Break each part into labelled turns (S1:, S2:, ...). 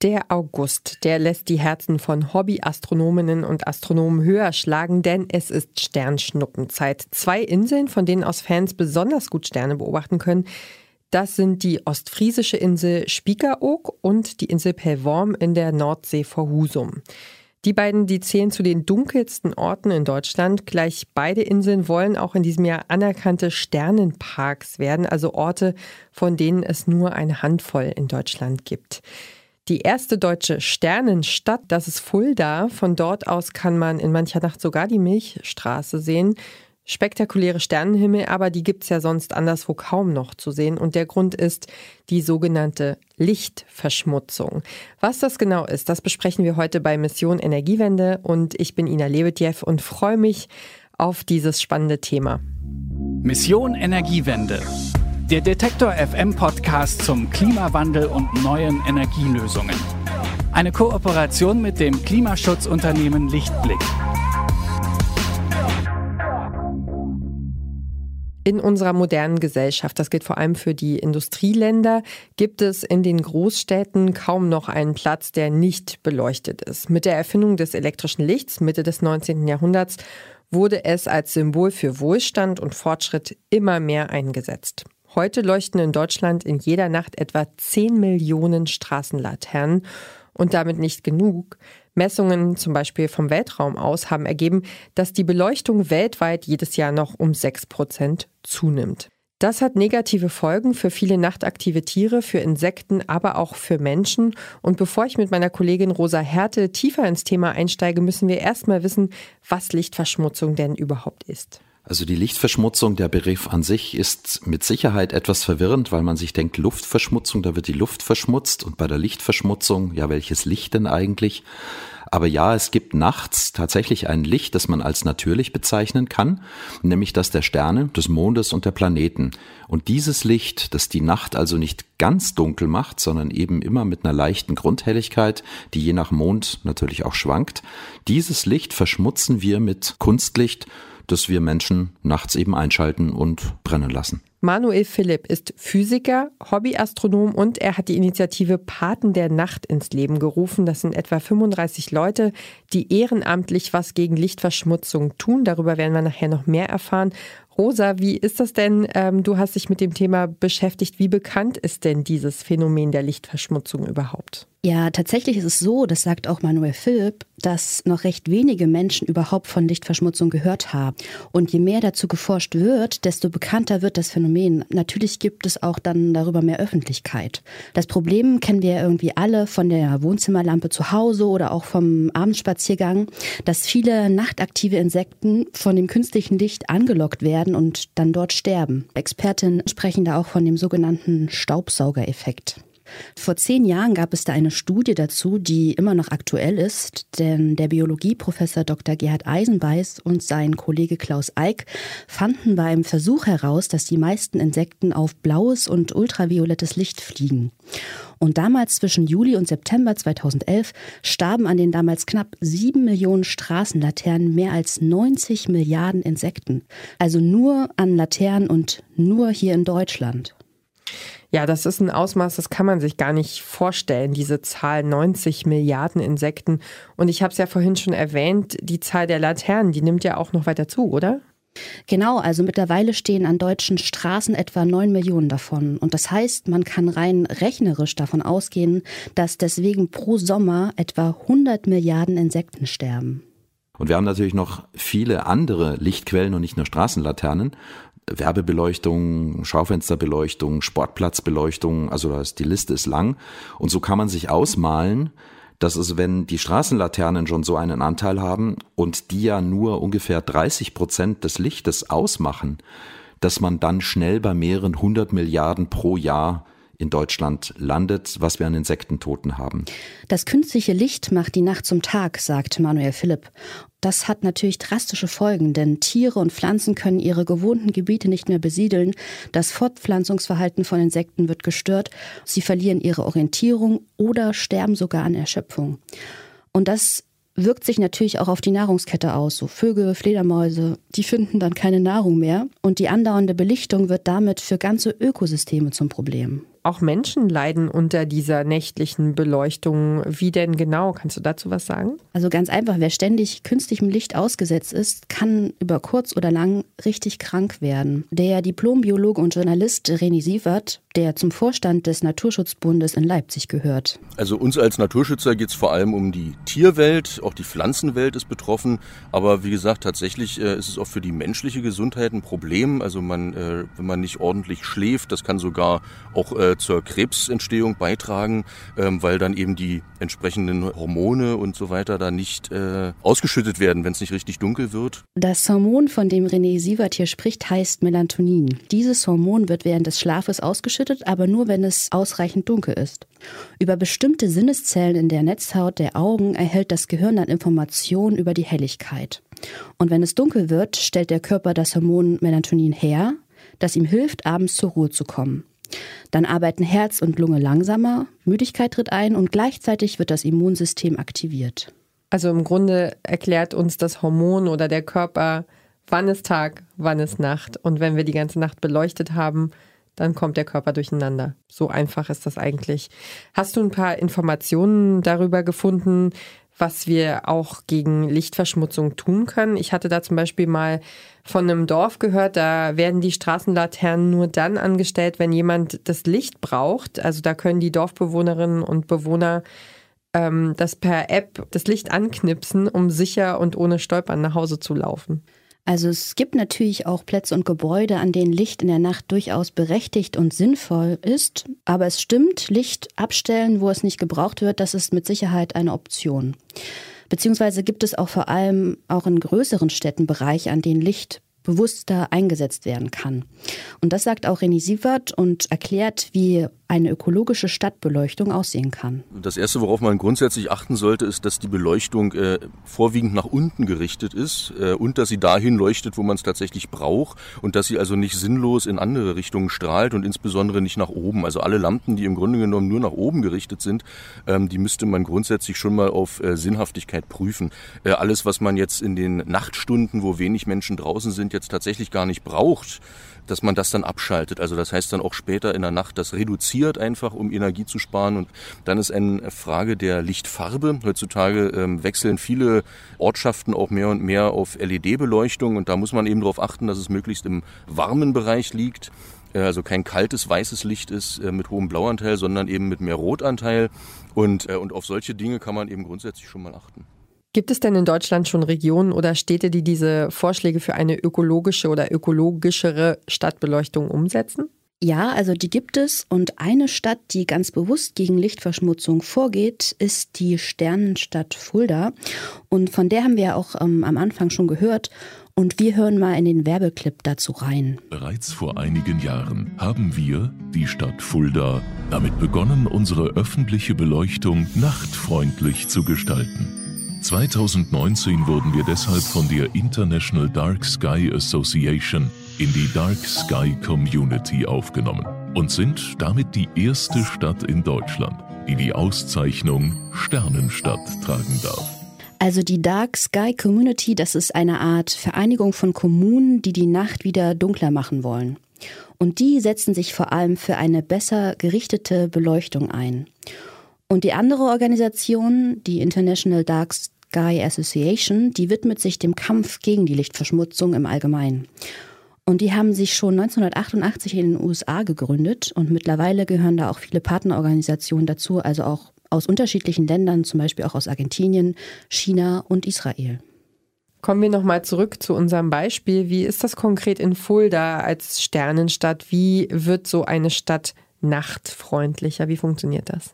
S1: Der August, der lässt die Herzen von Hobbyastronominnen und Astronomen höher schlagen, denn es ist Sternschnuppenzeit. Zwei Inseln, von denen aus Fans besonders gut Sterne beobachten können, das sind die ostfriesische Insel Spiekeroog und die Insel Pellworm in der Nordsee vor Husum. Die beiden, die zählen zu den dunkelsten Orten in Deutschland. Gleich beide Inseln wollen auch in diesem Jahr anerkannte Sternenparks werden, also Orte, von denen es nur eine Handvoll in Deutschland gibt. Die erste deutsche Sternenstadt, das ist Fulda. Von dort aus kann man in mancher Nacht sogar die Milchstraße sehen. Spektakuläre Sternenhimmel, aber die gibt's ja sonst anderswo kaum noch zu sehen. Und der Grund ist die sogenannte Lichtverschmutzung. Was das genau ist, das besprechen wir heute bei Mission Energiewende. Und ich bin Ina Lebedjew und freue mich auf dieses spannende Thema.
S2: Mission Energiewende. Der Detektor FM Podcast zum Klimawandel und neuen Energielösungen. Eine Kooperation mit dem Klimaschutzunternehmen Lichtblick.
S1: In unserer modernen Gesellschaft, das gilt vor allem für die Industrieländer, gibt es in den Großstädten kaum noch einen Platz, der nicht beleuchtet ist. Mit der Erfindung des elektrischen Lichts Mitte des 19. Jahrhunderts wurde es als Symbol für Wohlstand und Fortschritt immer mehr eingesetzt. Heute leuchten in Deutschland in jeder Nacht etwa 10 Millionen Straßenlaternen und damit nicht genug. Messungen zum Beispiel vom Weltraum aus haben ergeben, dass die Beleuchtung weltweit jedes Jahr noch um 6 Prozent zunimmt. Das hat negative Folgen für viele nachtaktive Tiere, für Insekten, aber auch für Menschen. Und bevor ich mit meiner Kollegin Rosa Härte tiefer ins Thema einsteige, müssen wir erstmal wissen, was Lichtverschmutzung denn überhaupt ist.
S3: Also die Lichtverschmutzung, der Begriff an sich ist mit Sicherheit etwas verwirrend, weil man sich denkt, Luftverschmutzung, da wird die Luft verschmutzt und bei der Lichtverschmutzung, ja, welches Licht denn eigentlich? Aber ja, es gibt nachts tatsächlich ein Licht, das man als natürlich bezeichnen kann, nämlich das der Sterne, des Mondes und der Planeten. Und dieses Licht, das die Nacht also nicht ganz dunkel macht, sondern eben immer mit einer leichten Grundhelligkeit, die je nach Mond natürlich auch schwankt, dieses Licht verschmutzen wir mit Kunstlicht das wir Menschen nachts eben einschalten und brennen lassen.
S1: Manuel Philipp ist Physiker, Hobbyastronom und er hat die Initiative Paten der Nacht ins Leben gerufen. Das sind etwa 35 Leute, die ehrenamtlich was gegen Lichtverschmutzung tun. Darüber werden wir nachher noch mehr erfahren. Rosa, wie ist das denn? Ähm, du hast dich mit dem Thema beschäftigt. Wie bekannt ist denn dieses Phänomen der Lichtverschmutzung überhaupt?
S4: Ja, tatsächlich ist es so, das sagt auch Manuel Philipp, dass noch recht wenige Menschen überhaupt von Lichtverschmutzung gehört haben. Und je mehr dazu geforscht wird, desto bekannter wird das Phänomen. Natürlich gibt es auch dann darüber mehr Öffentlichkeit. Das Problem kennen wir ja irgendwie alle von der Wohnzimmerlampe zu Hause oder auch vom Abendspaziergang, dass viele nachtaktive Insekten von dem künstlichen Licht angelockt werden und dann dort sterben. Expertinnen sprechen da auch von dem sogenannten Staubsaugereffekt. Vor zehn Jahren gab es da eine Studie dazu, die immer noch aktuell ist, denn der Biologieprofessor Dr. Gerhard Eisenbeiß und sein Kollege Klaus Eick fanden beim Versuch heraus, dass die meisten Insekten auf blaues und ultraviolettes Licht fliegen. Und damals zwischen Juli und September 2011 starben an den damals knapp sieben Millionen Straßenlaternen mehr als 90 Milliarden Insekten. Also nur an Laternen und nur hier in Deutschland.
S1: Ja, das ist ein Ausmaß, das kann man sich gar nicht vorstellen, diese Zahl 90 Milliarden Insekten. Und ich habe es ja vorhin schon erwähnt, die Zahl der Laternen, die nimmt ja auch noch weiter zu, oder?
S4: Genau, also mittlerweile stehen an deutschen Straßen etwa 9 Millionen davon. Und das heißt, man kann rein rechnerisch davon ausgehen, dass deswegen pro Sommer etwa 100 Milliarden Insekten sterben.
S3: Und wir haben natürlich noch viele andere Lichtquellen und nicht nur Straßenlaternen. Werbebeleuchtung, Schaufensterbeleuchtung, Sportplatzbeleuchtung, also die Liste ist lang. Und so kann man sich ausmalen, dass es, wenn die Straßenlaternen schon so einen Anteil haben und die ja nur ungefähr 30 Prozent des Lichtes ausmachen, dass man dann schnell bei mehreren hundert Milliarden pro Jahr in Deutschland landet, was wir an Insektentoten haben.
S4: Das künstliche Licht macht die Nacht zum Tag, sagt Manuel Philipp. Das hat natürlich drastische Folgen, denn Tiere und Pflanzen können ihre gewohnten Gebiete nicht mehr besiedeln. Das Fortpflanzungsverhalten von Insekten wird gestört. Sie verlieren ihre Orientierung oder sterben sogar an Erschöpfung. Und das wirkt sich natürlich auch auf die Nahrungskette aus. So Vögel, Fledermäuse, die finden dann keine Nahrung mehr. Und die andauernde Belichtung wird damit für ganze Ökosysteme zum Problem.
S1: Auch Menschen leiden unter dieser nächtlichen Beleuchtung. Wie denn genau? Kannst du dazu was sagen?
S4: Also ganz einfach, wer ständig künstlichem Licht ausgesetzt ist, kann über kurz oder lang richtig krank werden. Der Diplombiologe und Journalist René Sievert, der zum Vorstand des Naturschutzbundes in Leipzig gehört.
S5: Also uns als Naturschützer geht es vor allem um die Tierwelt, auch die Pflanzenwelt ist betroffen. Aber wie gesagt, tatsächlich äh, ist es auch für die menschliche Gesundheit ein Problem. Also man, äh, wenn man nicht ordentlich schläft, das kann sogar auch äh, zur Krebsentstehung beitragen, ähm, weil dann eben die entsprechenden Hormone und so weiter da nicht äh, ausgeschüttet werden, wenn es nicht richtig dunkel wird.
S4: Das Hormon, von dem René Sievert hier spricht, heißt Melatonin. Dieses Hormon wird während des Schlafes ausgeschüttet, aber nur, wenn es ausreichend dunkel ist. Über bestimmte Sinneszellen in der Netzhaut der Augen erhält das Gehirn dann Informationen über die Helligkeit. Und wenn es dunkel wird, stellt der Körper das Hormon Melatonin her, das ihm hilft, abends zur Ruhe zu kommen. Dann arbeiten Herz und Lunge langsamer, Müdigkeit tritt ein und gleichzeitig wird das Immunsystem aktiviert.
S1: Also im Grunde erklärt uns das Hormon oder der Körper, wann ist Tag, wann ist Nacht. Und wenn wir die ganze Nacht beleuchtet haben, dann kommt der Körper durcheinander. So einfach ist das eigentlich. Hast du ein paar Informationen darüber gefunden, was wir auch gegen Lichtverschmutzung tun können. Ich hatte da zum Beispiel mal von einem Dorf gehört, da werden die Straßenlaternen nur dann angestellt, wenn jemand das Licht braucht. Also da können die Dorfbewohnerinnen und Bewohner ähm, das per App das Licht anknipsen, um sicher und ohne Stolpern nach Hause zu laufen.
S4: Also es gibt natürlich auch Plätze und Gebäude, an denen Licht in der Nacht durchaus berechtigt und sinnvoll ist. Aber es stimmt, Licht abstellen, wo es nicht gebraucht wird, das ist mit Sicherheit eine Option. Beziehungsweise gibt es auch vor allem auch in größeren Städten Bereiche, an denen Licht bewusster eingesetzt werden kann. Und das sagt auch René Sievert und erklärt, wie eine ökologische Stadtbeleuchtung aussehen kann.
S5: Das Erste, worauf man grundsätzlich achten sollte, ist, dass die Beleuchtung äh, vorwiegend nach unten gerichtet ist äh, und dass sie dahin leuchtet, wo man es tatsächlich braucht und dass sie also nicht sinnlos in andere Richtungen strahlt und insbesondere nicht nach oben. Also alle Lampen, die im Grunde genommen nur nach oben gerichtet sind, ähm, die müsste man grundsätzlich schon mal auf äh, Sinnhaftigkeit prüfen. Äh, alles, was man jetzt in den Nachtstunden, wo wenig Menschen draußen sind, jetzt tatsächlich gar nicht braucht, dass man das dann abschaltet. Also das heißt dann auch später in der Nacht das reduziert einfach, um Energie zu sparen. Und dann ist eine Frage der Lichtfarbe. Heutzutage ähm, wechseln viele Ortschaften auch mehr und mehr auf LED-Beleuchtung und da muss man eben darauf achten, dass es möglichst im warmen Bereich liegt äh, also kein kaltes weißes Licht ist äh, mit hohem Blauanteil, sondern eben mit mehr Rotanteil. Und, äh, und auf solche Dinge kann man eben grundsätzlich schon mal achten.
S1: Gibt es denn in Deutschland schon Regionen oder Städte, die diese Vorschläge für eine ökologische oder ökologischere Stadtbeleuchtung umsetzen?
S4: Ja, also die gibt es und eine Stadt, die ganz bewusst gegen Lichtverschmutzung vorgeht, ist die Sternenstadt Fulda und von der haben wir auch ähm, am Anfang schon gehört und wir hören mal in den Werbeclip dazu rein.
S6: Bereits vor einigen Jahren haben wir, die Stadt Fulda, damit begonnen, unsere öffentliche Beleuchtung nachtfreundlich zu gestalten. 2019 wurden wir deshalb von der International Dark Sky Association in die Dark Sky Community aufgenommen und sind damit die erste Stadt in Deutschland, die die Auszeichnung Sternenstadt tragen darf.
S4: Also die Dark Sky Community, das ist eine Art Vereinigung von Kommunen, die die Nacht wieder dunkler machen wollen. Und die setzen sich vor allem für eine besser gerichtete Beleuchtung ein. Und die andere Organisation, die International Dark Sky Association, die widmet sich dem Kampf gegen die Lichtverschmutzung im Allgemeinen. Und die haben sich schon 1988 in den USA gegründet und mittlerweile gehören da auch viele Partnerorganisationen dazu, also auch aus unterschiedlichen Ländern, zum Beispiel auch aus Argentinien, China und Israel.
S1: Kommen wir nochmal zurück zu unserem Beispiel. Wie ist das konkret in Fulda als Sternenstadt? Wie wird so eine Stadt nachtfreundlicher? Wie funktioniert das?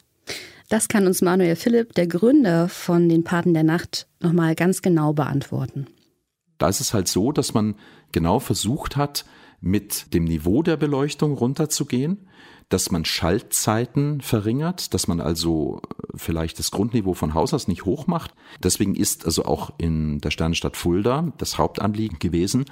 S4: Das kann uns Manuel Philipp, der Gründer von den Paten der Nacht, nochmal ganz genau beantworten.
S3: Da ist es halt so, dass man genau versucht hat, mit dem Niveau der Beleuchtung runterzugehen, dass man Schaltzeiten verringert, dass man also vielleicht das Grundniveau von Haus aus nicht hoch macht. Deswegen ist also auch in der Sternenstadt Fulda das Hauptanliegen gewesen,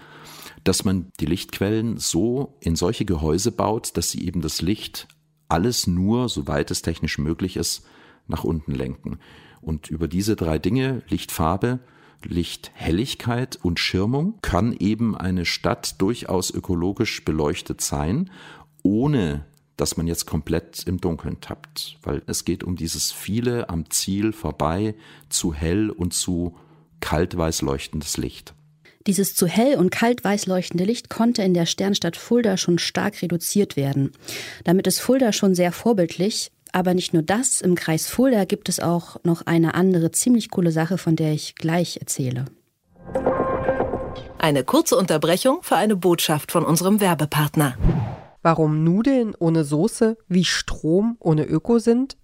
S3: dass man die Lichtquellen so in solche Gehäuse baut, dass sie eben das Licht alles nur, soweit es technisch möglich ist, nach unten lenken. Und über diese drei Dinge, Lichtfarbe, Lichthelligkeit und Schirmung, kann eben eine Stadt durchaus ökologisch beleuchtet sein, ohne dass man jetzt komplett im Dunkeln tappt, weil es geht um dieses viele am Ziel vorbei, zu hell und zu kaltweiß leuchtendes Licht.
S4: Dieses zu hell und kaltweiß leuchtende Licht konnte in der Sternstadt Fulda schon stark reduziert werden. Damit ist Fulda schon sehr vorbildlich. Aber nicht nur das, im Kreis Fulda gibt es auch noch eine andere ziemlich coole Sache, von der ich gleich erzähle.
S7: Eine kurze Unterbrechung für eine Botschaft von unserem Werbepartner.
S1: Warum Nudeln ohne Soße wie Strom ohne Öko sind?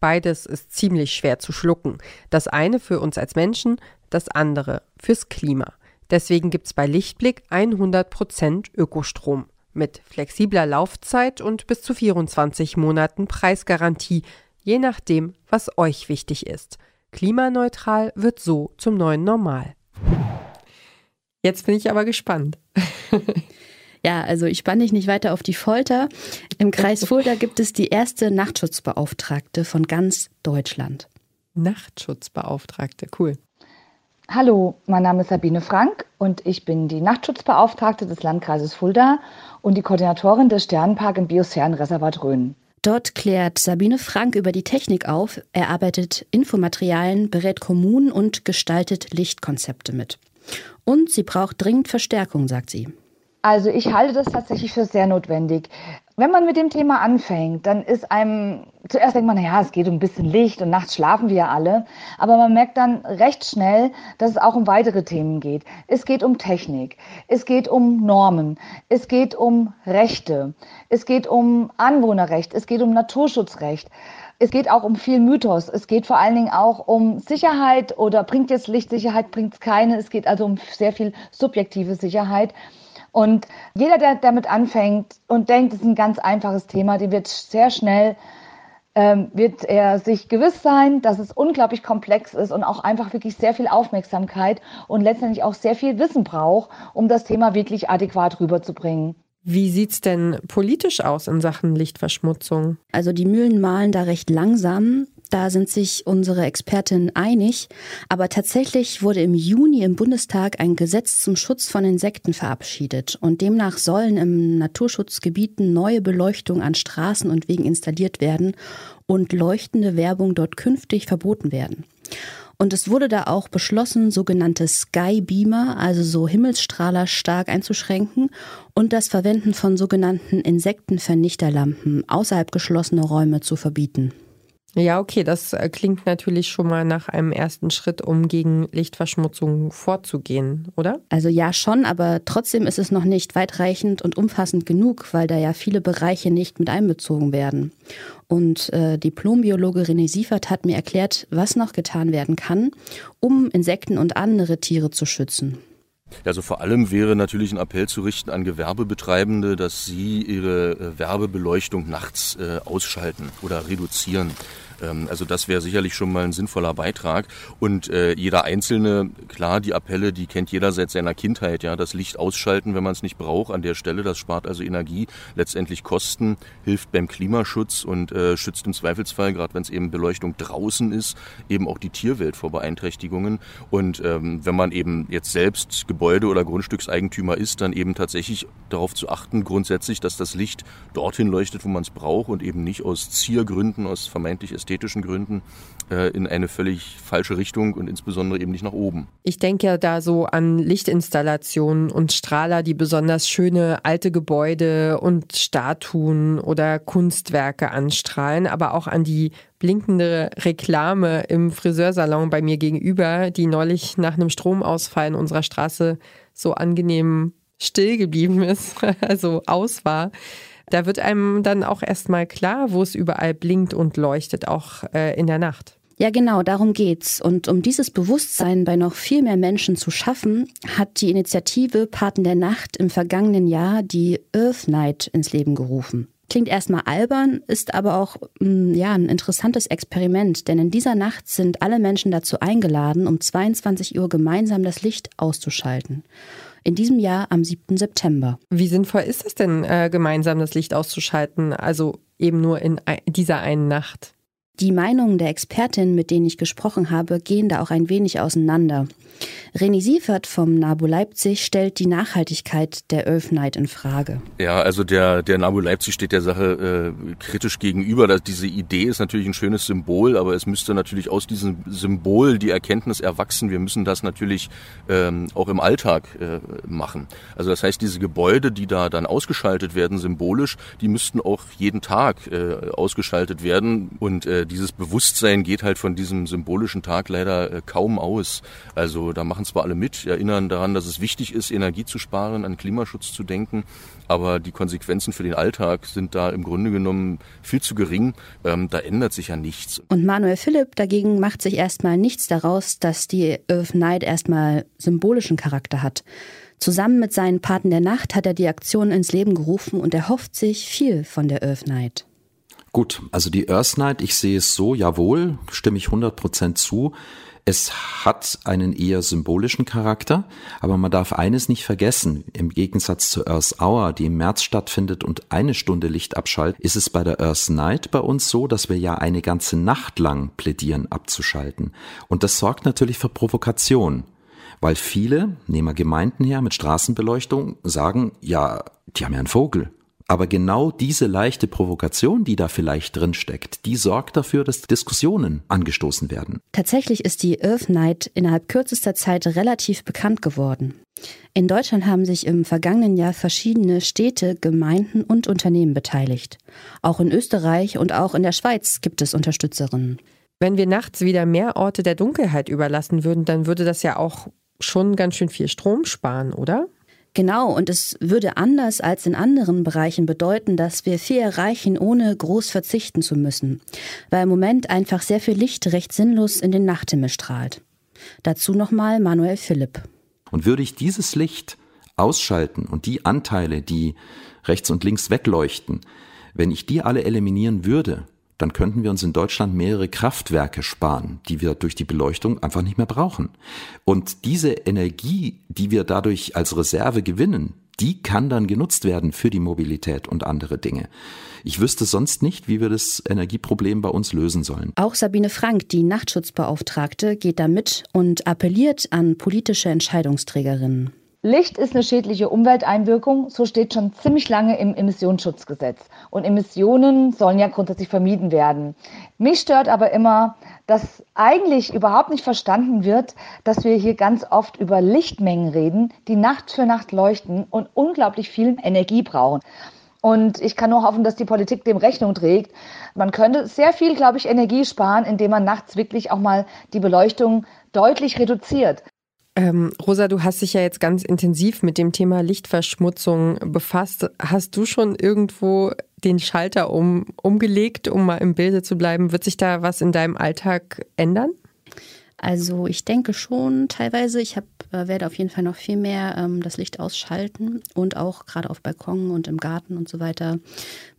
S1: Beides ist ziemlich schwer zu schlucken. Das eine für uns als Menschen, das andere fürs Klima. Deswegen gibt es bei Lichtblick 100% Ökostrom mit flexibler Laufzeit und bis zu 24 Monaten Preisgarantie, je nachdem, was euch wichtig ist. Klimaneutral wird so zum neuen Normal. Jetzt bin ich aber gespannt.
S4: Ja, also ich spanne dich nicht weiter auf die Folter. Im Kreis Fulda gibt es die erste Nachtschutzbeauftragte von ganz Deutschland.
S1: Nachtschutzbeauftragte, cool.
S8: Hallo, mein Name ist Sabine Frank und ich bin die Nachtschutzbeauftragte des Landkreises Fulda und die Koordinatorin des Sternenpark im Biosphärenreservat Rhön.
S4: Dort klärt Sabine Frank über die Technik auf, erarbeitet Infomaterialien, berät Kommunen und gestaltet Lichtkonzepte mit. Und sie braucht dringend Verstärkung, sagt sie.
S8: Also ich halte das tatsächlich für sehr notwendig. Wenn man mit dem Thema anfängt, dann ist einem, zuerst denkt man, naja, es geht um ein bisschen Licht und nachts schlafen wir ja alle. Aber man merkt dann recht schnell, dass es auch um weitere Themen geht. Es geht um Technik. Es geht um Normen. Es geht um Rechte. Es geht um Anwohnerrecht. Es geht um Naturschutzrecht. Es geht auch um viel Mythos. Es geht vor allen Dingen auch um Sicherheit oder bringt jetzt Lichtsicherheit, bringt es keine. Es geht also um sehr viel subjektive Sicherheit. Und jeder, der damit anfängt und denkt, es ist ein ganz einfaches Thema, dem wird sehr schnell ähm, wird er sich gewiss sein, dass es unglaublich komplex ist und auch einfach wirklich sehr viel Aufmerksamkeit und letztendlich auch sehr viel Wissen braucht, um das Thema wirklich adäquat rüberzubringen.
S1: Wie sieht's denn politisch aus in Sachen Lichtverschmutzung?
S4: Also die Mühlen malen da recht langsam. Da sind sich unsere Expertinnen einig. Aber tatsächlich wurde im Juni im Bundestag ein Gesetz zum Schutz von Insekten verabschiedet. Und demnach sollen im Naturschutzgebieten neue Beleuchtung an Straßen und Wegen installiert werden und leuchtende Werbung dort künftig verboten werden. Und es wurde da auch beschlossen, sogenannte Skybeamer, also so Himmelsstrahler stark einzuschränken und das Verwenden von sogenannten Insektenvernichterlampen außerhalb geschlossener Räume zu verbieten.
S1: Ja, okay, das äh, klingt natürlich schon mal nach einem ersten Schritt, um gegen Lichtverschmutzung vorzugehen, oder?
S4: Also ja, schon, aber trotzdem ist es noch nicht weitreichend und umfassend genug, weil da ja viele Bereiche nicht mit einbezogen werden. Und äh, Diplombiologe René Siefert hat mir erklärt, was noch getan werden kann, um Insekten und andere Tiere zu schützen.
S5: Also vor allem wäre natürlich ein Appell zu richten an Gewerbebetreibende, dass sie ihre äh, Werbebeleuchtung nachts äh, ausschalten oder reduzieren. Ähm, also das wäre sicherlich schon mal ein sinnvoller Beitrag. Und äh, jeder Einzelne, klar, die Appelle, die kennt jeder seit seiner Kindheit. Ja, das Licht ausschalten, wenn man es nicht braucht, an der Stelle, das spart also Energie, letztendlich Kosten, hilft beim Klimaschutz und äh, schützt im Zweifelsfall, gerade wenn es eben Beleuchtung draußen ist, eben auch die Tierwelt vor Beeinträchtigungen. Und ähm, wenn man eben jetzt selbst Gebäude- oder Grundstückseigentümer ist, dann eben tatsächlich darauf zu achten, grundsätzlich, dass das Licht dorthin leuchtet, wo man es braucht und eben nicht aus Ziergründen, aus vermeintlich ästhetischen ästhetischen Gründen äh, in eine völlig falsche Richtung und insbesondere eben nicht nach oben.
S1: Ich denke ja da so an Lichtinstallationen und Strahler, die besonders schöne alte Gebäude und Statuen oder Kunstwerke anstrahlen, aber auch an die blinkende Reklame im Friseursalon bei mir gegenüber, die neulich nach einem Stromausfall in unserer Straße so angenehm still geblieben ist, also aus war. Da wird einem dann auch erstmal klar, wo es überall blinkt und leuchtet, auch äh, in der Nacht.
S4: Ja, genau, darum geht's. Und um dieses Bewusstsein bei noch viel mehr Menschen zu schaffen, hat die Initiative Paten der Nacht im vergangenen Jahr die Earth Night ins Leben gerufen. Klingt erstmal albern, ist aber auch mm, ja, ein interessantes Experiment, denn in dieser Nacht sind alle Menschen dazu eingeladen, um 22 Uhr gemeinsam das Licht auszuschalten in diesem Jahr am 7. September.
S1: Wie sinnvoll ist es denn, äh, gemeinsam das Licht auszuschalten, also eben nur in dieser einen Nacht?
S4: Die Meinungen der Expertinnen, mit denen ich gesprochen habe, gehen da auch ein wenig auseinander. René Siefert vom NABU Leipzig stellt die Nachhaltigkeit der Earth in Frage.
S5: Ja, also der, der NABU Leipzig steht der Sache äh, kritisch gegenüber. Dass diese Idee ist natürlich ein schönes Symbol, aber es müsste natürlich aus diesem Symbol die Erkenntnis erwachsen. Wir müssen das natürlich ähm, auch im Alltag äh, machen. Also das heißt, diese Gebäude, die da dann ausgeschaltet werden, symbolisch, die müssten auch jeden Tag äh, ausgeschaltet werden. Und äh, dieses Bewusstsein geht halt von diesem symbolischen Tag leider äh, kaum aus. Also da machen zwar alle mit, erinnern daran, dass es wichtig ist, Energie zu sparen, an Klimaschutz zu denken, aber die Konsequenzen für den Alltag sind da im Grunde genommen viel zu gering. Ähm, da ändert sich ja nichts.
S4: Und Manuel Philipp dagegen macht sich erstmal nichts daraus, dass die Earth Night erstmal symbolischen Charakter hat. Zusammen mit seinen Paten der Nacht hat er die Aktion ins Leben gerufen und erhofft sich viel von der Earth Night.
S3: Gut, also die Earth Night, ich sehe es so, jawohl, stimme ich 100% zu. Es hat einen eher symbolischen Charakter, aber man darf eines nicht vergessen. Im Gegensatz zur Earth Hour, die im März stattfindet und eine Stunde Licht abschaltet, ist es bei der Earth Night bei uns so, dass wir ja eine ganze Nacht lang plädieren abzuschalten. Und das sorgt natürlich für Provokation. Weil viele, nehmen wir Gemeinden her mit Straßenbeleuchtung, sagen, ja, die haben ja einen Vogel. Aber genau diese leichte Provokation, die da vielleicht drin steckt, die sorgt dafür, dass Diskussionen angestoßen werden.
S4: Tatsächlich ist die Earth Night innerhalb kürzester Zeit relativ bekannt geworden. In Deutschland haben sich im vergangenen Jahr verschiedene Städte, Gemeinden und Unternehmen beteiligt. Auch in Österreich und auch in der Schweiz gibt es Unterstützerinnen.
S1: Wenn wir nachts wieder mehr Orte der Dunkelheit überlassen würden, dann würde das ja auch schon ganz schön viel Strom sparen, oder?
S4: Genau, und es würde anders als in anderen Bereichen bedeuten, dass wir viel erreichen, ohne groß verzichten zu müssen, weil im Moment einfach sehr viel Licht recht sinnlos in den Nachthimmel strahlt. Dazu nochmal Manuel Philipp.
S3: Und würde ich dieses Licht ausschalten und die Anteile, die rechts und links wegleuchten, wenn ich die alle eliminieren würde, dann könnten wir uns in Deutschland mehrere Kraftwerke sparen, die wir durch die Beleuchtung einfach nicht mehr brauchen. Und diese Energie, die wir dadurch als Reserve gewinnen, die kann dann genutzt werden für die Mobilität und andere Dinge. Ich wüsste sonst nicht, wie wir das Energieproblem bei uns lösen sollen.
S4: Auch Sabine Frank, die Nachtschutzbeauftragte, geht da mit und appelliert an politische Entscheidungsträgerinnen.
S8: Licht ist eine schädliche Umwelteinwirkung, so steht schon ziemlich lange im Emissionsschutzgesetz. Und Emissionen sollen ja grundsätzlich vermieden werden. Mich stört aber immer, dass eigentlich überhaupt nicht verstanden wird, dass wir hier ganz oft über Lichtmengen reden, die Nacht für Nacht leuchten und unglaublich viel Energie brauchen. Und ich kann nur hoffen, dass die Politik dem Rechnung trägt. Man könnte sehr viel, glaube ich, Energie sparen, indem man nachts wirklich auch mal die Beleuchtung deutlich reduziert.
S1: Ähm, Rosa, du hast dich ja jetzt ganz intensiv mit dem Thema Lichtverschmutzung befasst. Hast du schon irgendwo den Schalter um, umgelegt, um mal im Bilde zu bleiben? Wird sich da was in deinem Alltag ändern?
S4: Also ich denke schon teilweise. Ich hab, äh, werde auf jeden Fall noch viel mehr ähm, das Licht ausschalten und auch gerade auf Balkon und im Garten und so weiter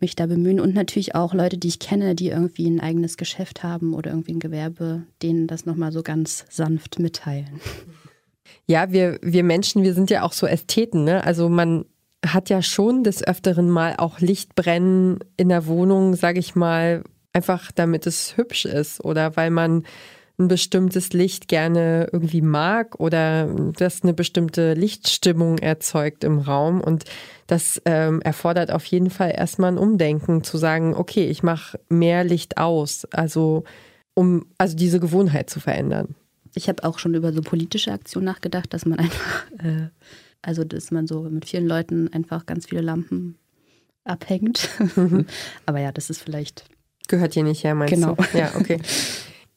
S4: mich da bemühen. Und natürlich auch Leute, die ich kenne, die irgendwie ein eigenes Geschäft haben oder irgendwie ein Gewerbe, denen das nochmal so ganz sanft mitteilen.
S1: Ja, wir, wir Menschen, wir sind ja auch so Ästheten, ne? Also man hat ja schon des Öfteren mal auch Licht brennen in der Wohnung, sage ich mal, einfach damit es hübsch ist oder weil man ein bestimmtes Licht gerne irgendwie mag oder das eine bestimmte Lichtstimmung erzeugt im Raum. Und das ähm, erfordert auf jeden Fall erstmal ein Umdenken, zu sagen, okay, ich mache mehr Licht aus, also um also diese Gewohnheit zu verändern
S4: ich habe auch schon über so politische Aktionen nachgedacht, dass man einfach, äh, also dass man so mit vielen Leuten einfach ganz viele Lampen abhängt. Mhm. Aber ja, das ist vielleicht.
S1: Gehört hier nicht her, meinst
S4: genau.
S1: du? Ja, okay.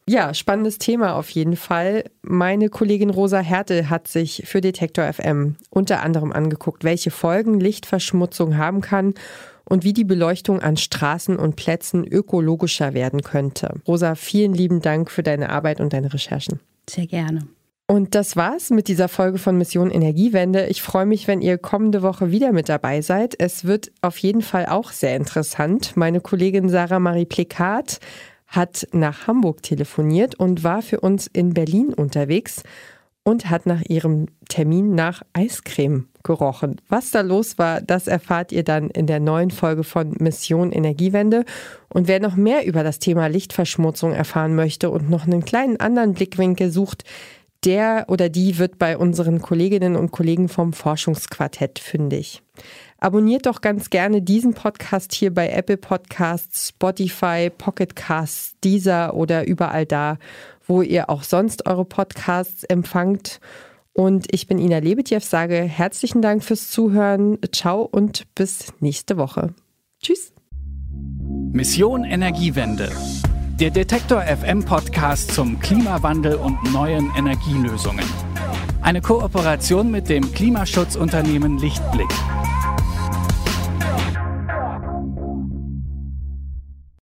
S1: Ja, spannendes Thema auf jeden Fall. Meine Kollegin Rosa Härte hat sich für Detektor FM unter anderem angeguckt, welche Folgen Lichtverschmutzung haben kann und wie die Beleuchtung an Straßen und Plätzen ökologischer werden könnte. Rosa, vielen lieben Dank für deine Arbeit und deine Recherchen.
S4: Sehr gerne.
S1: Und das war's mit dieser Folge von Mission Energiewende. Ich freue mich, wenn ihr kommende Woche wieder mit dabei seid. Es wird auf jeden Fall auch sehr interessant. Meine Kollegin Sarah Marie Plekat hat nach Hamburg telefoniert und war für uns in Berlin unterwegs und hat nach ihrem Termin nach Eiscreme gerochen. Was da los war, das erfahrt ihr dann in der neuen Folge von Mission Energiewende. Und wer noch mehr über das Thema Lichtverschmutzung erfahren möchte und noch einen kleinen anderen Blickwinkel sucht, Der oder die wird bei unseren Kolleginnen und Kollegen vom Forschungsquartett fündig. Abonniert doch ganz gerne diesen Podcast hier bei Apple Podcasts, Spotify, Pocket Casts, Deezer oder überall da, wo ihr auch sonst eure Podcasts empfangt. Und ich bin Ina Lebetjew, sage herzlichen Dank fürs Zuhören. Ciao und bis nächste Woche. Tschüss.
S2: Mission Energiewende. Der Detektor FM Podcast zum Klimawandel und neuen Energielösungen. Eine Kooperation mit dem Klimaschutzunternehmen Lichtblick.